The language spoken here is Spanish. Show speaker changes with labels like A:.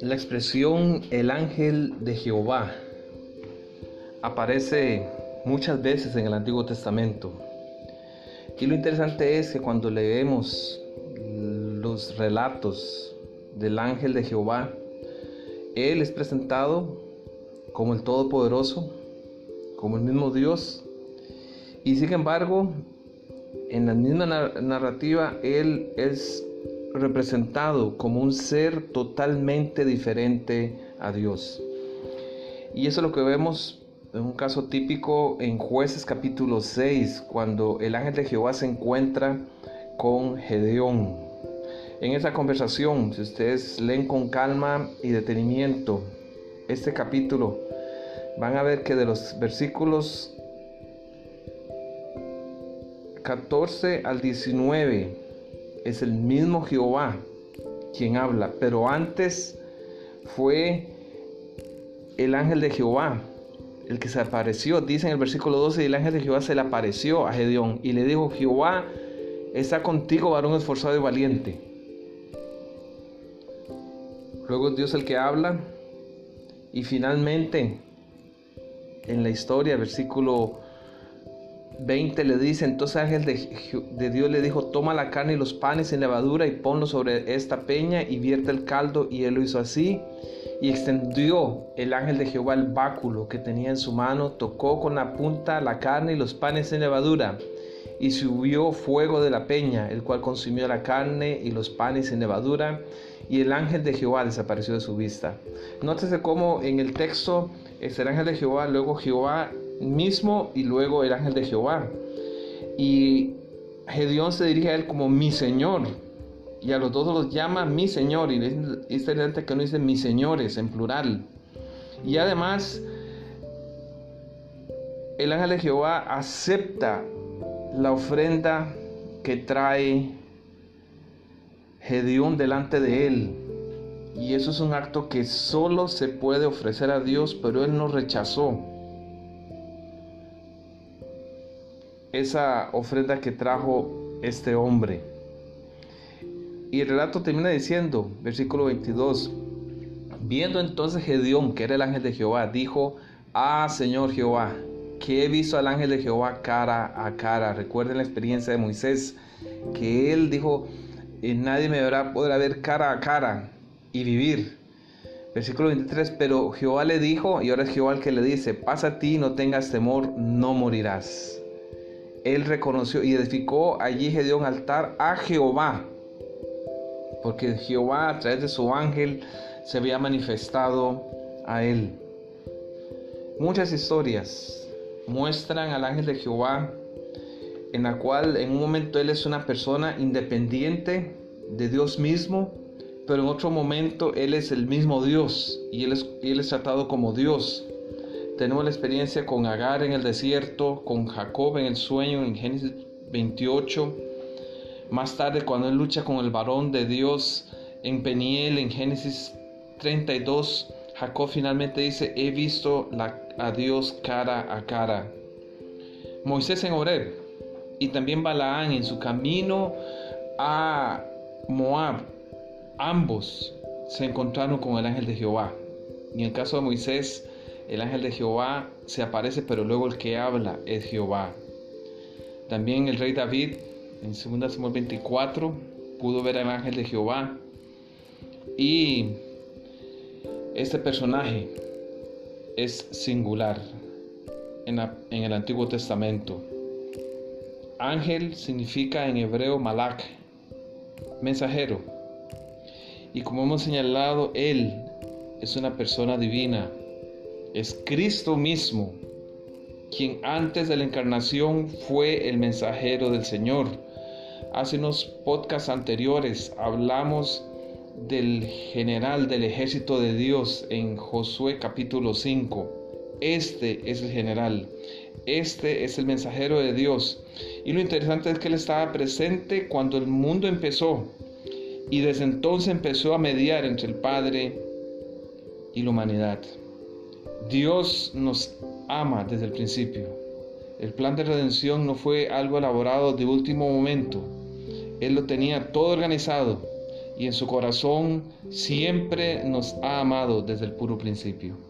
A: La expresión el ángel de Jehová aparece muchas veces en el Antiguo Testamento. Y lo interesante es que cuando leemos los relatos del ángel de Jehová, él es presentado como el Todopoderoso, como el mismo Dios. Y sin embargo, en la misma narrativa, Él es representado como un ser totalmente diferente a Dios. Y eso es lo que vemos en un caso típico en jueces capítulo 6, cuando el ángel de Jehová se encuentra con Gedeón. En esa conversación, si ustedes leen con calma y detenimiento este capítulo, van a ver que de los versículos 14 al 19 es el mismo Jehová quien habla, pero antes fue el ángel de Jehová el que se apareció. Dice en el versículo 12, y el ángel de Jehová se le apareció a Gedeón y le dijo, Jehová está contigo, varón esforzado y valiente. Luego es Dios el que habla y finalmente en la historia, versículo 20 le dice, entonces ángel de, Dios le dijo, toma la carne y los panes en levadura y ponlo sobre esta peña y vierte el caldo. Y él lo hizo así. Y extendió el ángel de Jehová el báculo que tenía en su mano, tocó con la punta la carne y los panes en levadura. Y subió fuego de la peña, el cual consumió la carne y los panes en levadura. Y el ángel de Jehová desapareció de su vista. Nótese cómo en el texto es el ángel de Jehová, luego Jehová mismo y luego el ángel de Jehová. Y Gedeón se dirige a él como mi Señor. Y a los dos los llama mi Señor. Y es interesante que no dice mis señores en plural. Y además, el ángel de Jehová acepta la ofrenda que trae Gedeón delante de él. Y eso es un acto que solo se puede ofrecer a Dios, pero él no rechazó. Esa ofrenda que trajo este hombre. Y el relato termina diciendo, versículo 22, viendo entonces Gedeón, que era el ángel de Jehová, dijo, ah Señor Jehová, que he visto al ángel de Jehová cara a cara. Recuerden la experiencia de Moisés, que él dijo, eh, nadie me podrá ver cara a cara y vivir. Versículo 23, pero Jehová le dijo, y ahora es Jehová el que le dice, pasa a ti, no tengas temor, no morirás él reconoció y edificó allí Gedeón altar a Jehová, porque Jehová a través de su ángel se había manifestado a él. Muchas historias muestran al ángel de Jehová en la cual en un momento él es una persona independiente de Dios mismo, pero en otro momento él es el mismo Dios y él es, él es tratado como Dios. Tenemos la experiencia con Agar en el desierto, con Jacob en el sueño en Génesis 28. Más tarde cuando él lucha con el varón de Dios en Peniel en Génesis 32, Jacob finalmente dice, he visto a Dios cara a cara. Moisés en Oreb y también Balaán en su camino a Moab, ambos se encontraron con el ángel de Jehová. Y en el caso de Moisés, el ángel de Jehová se aparece, pero luego el que habla es Jehová. También el rey David, en 2 Samuel 24, pudo ver al ángel de Jehová. Y este personaje es singular en, en el Antiguo Testamento. Ángel significa en hebreo malak, mensajero. Y como hemos señalado, él es una persona divina, es Cristo mismo, quien antes de la encarnación fue el mensajero del Señor. Hace unos podcasts anteriores hablamos del general del ejército de Dios en Josué capítulo 5. Este es el general, este es el mensajero de Dios. Y lo interesante es que él estaba presente cuando el mundo empezó y desde entonces empezó a mediar entre el Padre y la humanidad. Dios nos ama desde el principio. El plan de redención no fue algo elaborado de último momento. Él lo tenía todo organizado y en su corazón siempre nos ha amado desde el puro principio.